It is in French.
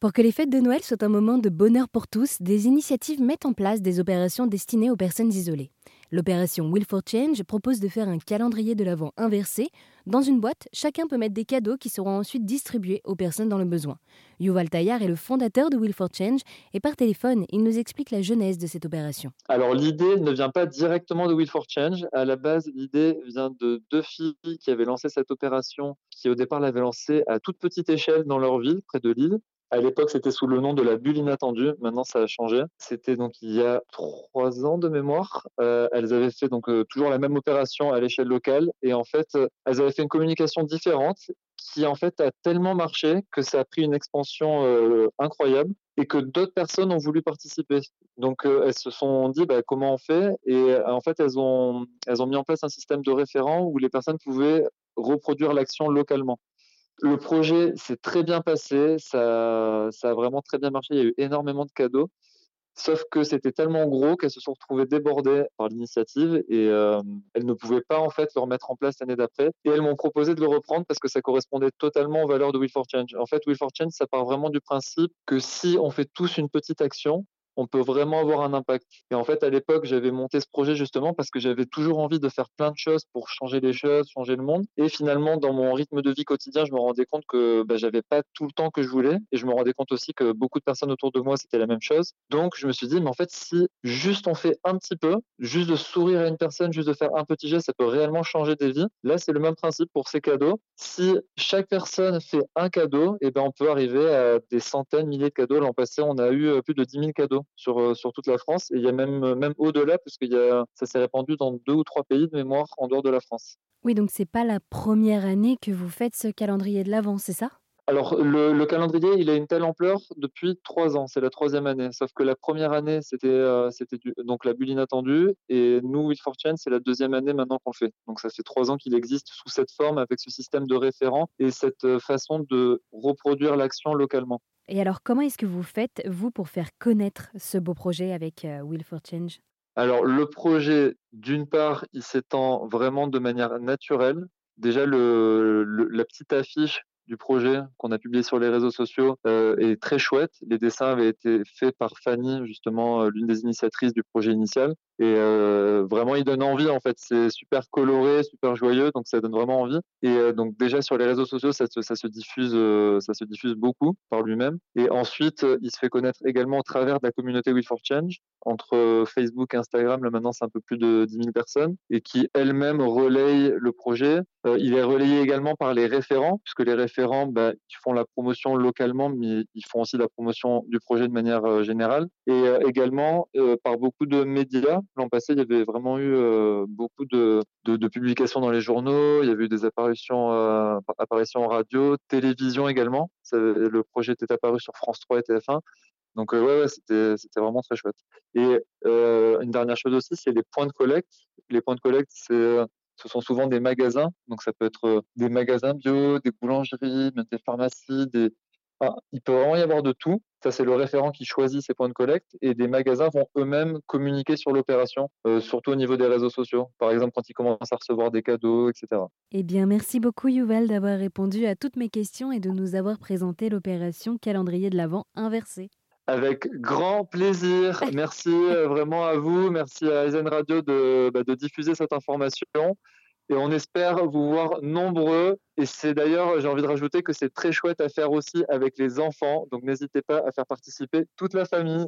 Pour que les fêtes de Noël soient un moment de bonheur pour tous, des initiatives mettent en place des opérations destinées aux personnes isolées. L'opération Will for Change propose de faire un calendrier de l'Avent inversé. Dans une boîte, chacun peut mettre des cadeaux qui seront ensuite distribués aux personnes dans le besoin. Yuval Tayar est le fondateur de Will for Change et par téléphone, il nous explique la genèse de cette opération. Alors l'idée ne vient pas directement de Will for Change. À la base, l'idée vient de deux filles qui avaient lancé cette opération, qui au départ l'avaient lancée à toute petite échelle dans leur ville, près de Lille. À l'époque, c'était sous le nom de la bulle inattendue. Maintenant, ça a changé. C'était donc il y a trois ans de mémoire. Euh, elles avaient fait donc euh, toujours la même opération à l'échelle locale et en fait, euh, elles avaient fait une communication différente qui en fait a tellement marché que ça a pris une expansion incroyable et que d'autres personnes ont voulu participer. Donc elles se sont dit bah, comment on fait? Et en fait elles ont elles ont mis en place un système de référents où les personnes pouvaient reproduire l'action localement. Le projet s'est très bien passé, ça, ça a vraiment très bien marché, il y a eu énormément de cadeaux. Sauf que c'était tellement gros qu'elles se sont retrouvées débordées par l'initiative et euh, elles ne pouvaient pas en fait le remettre en place l'année d'après. Et elles m'ont proposé de le reprendre parce que ça correspondait totalement aux valeurs de Will for Change. En fait, Will for Change, ça part vraiment du principe que si on fait tous une petite action, on peut vraiment avoir un impact. Et en fait, à l'époque, j'avais monté ce projet justement parce que j'avais toujours envie de faire plein de choses pour changer les choses, changer le monde. Et finalement, dans mon rythme de vie quotidien, je me rendais compte que bah, j'avais pas tout le temps que je voulais. Et je me rendais compte aussi que beaucoup de personnes autour de moi, c'était la même chose. Donc, je me suis dit, mais en fait, si juste on fait un petit peu, juste de sourire à une personne, juste de faire un petit geste, ça peut réellement changer des vies. Là, c'est le même principe pour ces cadeaux. Si chaque personne fait un cadeau, et eh ben, on peut arriver à des centaines, milliers de cadeaux. L'an passé, on a eu euh, plus de 10 000 cadeaux sur, euh, sur toute la France. Et il y a même, euh, même au-delà, puisque ça s'est répandu dans deux ou trois pays de mémoire en dehors de la France. Oui, donc c'est pas la première année que vous faites ce calendrier de l'Avent, c'est ça? Alors, le, calendrier, il a une telle ampleur depuis trois ans. C'est la troisième année. Sauf que la première année, c'était euh, donc la bulle inattendue. Et nous, Will for Change, c'est la deuxième année maintenant qu'on le fait. Donc, ça fait trois ans qu'il existe sous cette forme, avec ce système de référent et cette façon de reproduire l'action localement. Et alors, comment est-ce que vous faites, vous, pour faire connaître ce beau projet avec euh, Will for Change? Alors, le projet, d'une part, il s'étend vraiment de manière naturelle. Déjà, le, la petite affiche du projet qu'on a publié sur les réseaux sociaux euh, est très chouette. Les dessins avaient été faits par Fanny, justement, euh, l'une des initiatrices du projet initial. Et euh, vraiment, il donne envie, en fait. C'est super coloré, super joyeux, donc ça donne vraiment envie. Et euh, donc déjà, sur les réseaux sociaux, ça se, ça se diffuse, euh, ça se diffuse beaucoup par lui-même. Et ensuite, il se fait connaître également au travers de la communauté Will for Change, entre Facebook et Instagram, là maintenant c'est un peu plus de 10 000 personnes, et qui elles-mêmes relayent le projet. il est relayé également par les référents, puisque les référents, bah, ils font la promotion localement, mais ils font aussi la promotion du projet de manière générale. Et également par beaucoup de médias L'an passé, il y avait vraiment eu euh, beaucoup de, publications dans les journaux, il y avait eu des apparitions, euh, apparitions en radio, télévision également. le projet était apparu sur France 3 et TF1. Donc euh, ouais, c'était vraiment très chouette. Et une dernière chose aussi, c'est les points de collecte. Les points de collecte, ce sont souvent des magasins. Donc ça peut être des magasins bio, des boulangeries, des pharmacies, des, il peut vraiment y avoir de tout. Ça, c'est le référent qui choisit ses points de collecte et des magasins vont eux-mêmes communiquer sur l'opération, euh, surtout au niveau des réseaux sociaux. Par exemple, quand ils commencent à recevoir des cadeaux, etc. Eh bien, merci beaucoup, Yuval, d'avoir répondu à toutes mes questions et de nous avoir présenté l'opération calendrier de l'Avent inversé. Avec grand plaisir. Merci euh, vraiment à vous. Merci à Eisen Radio de, bah, de diffuser cette information et on espère vous voir nombreux. Et c'est d'ailleurs, j'ai envie de rajouter que c'est très chouette à faire aussi avec les enfants. Donc n'hésitez pas à faire participer toute la famille.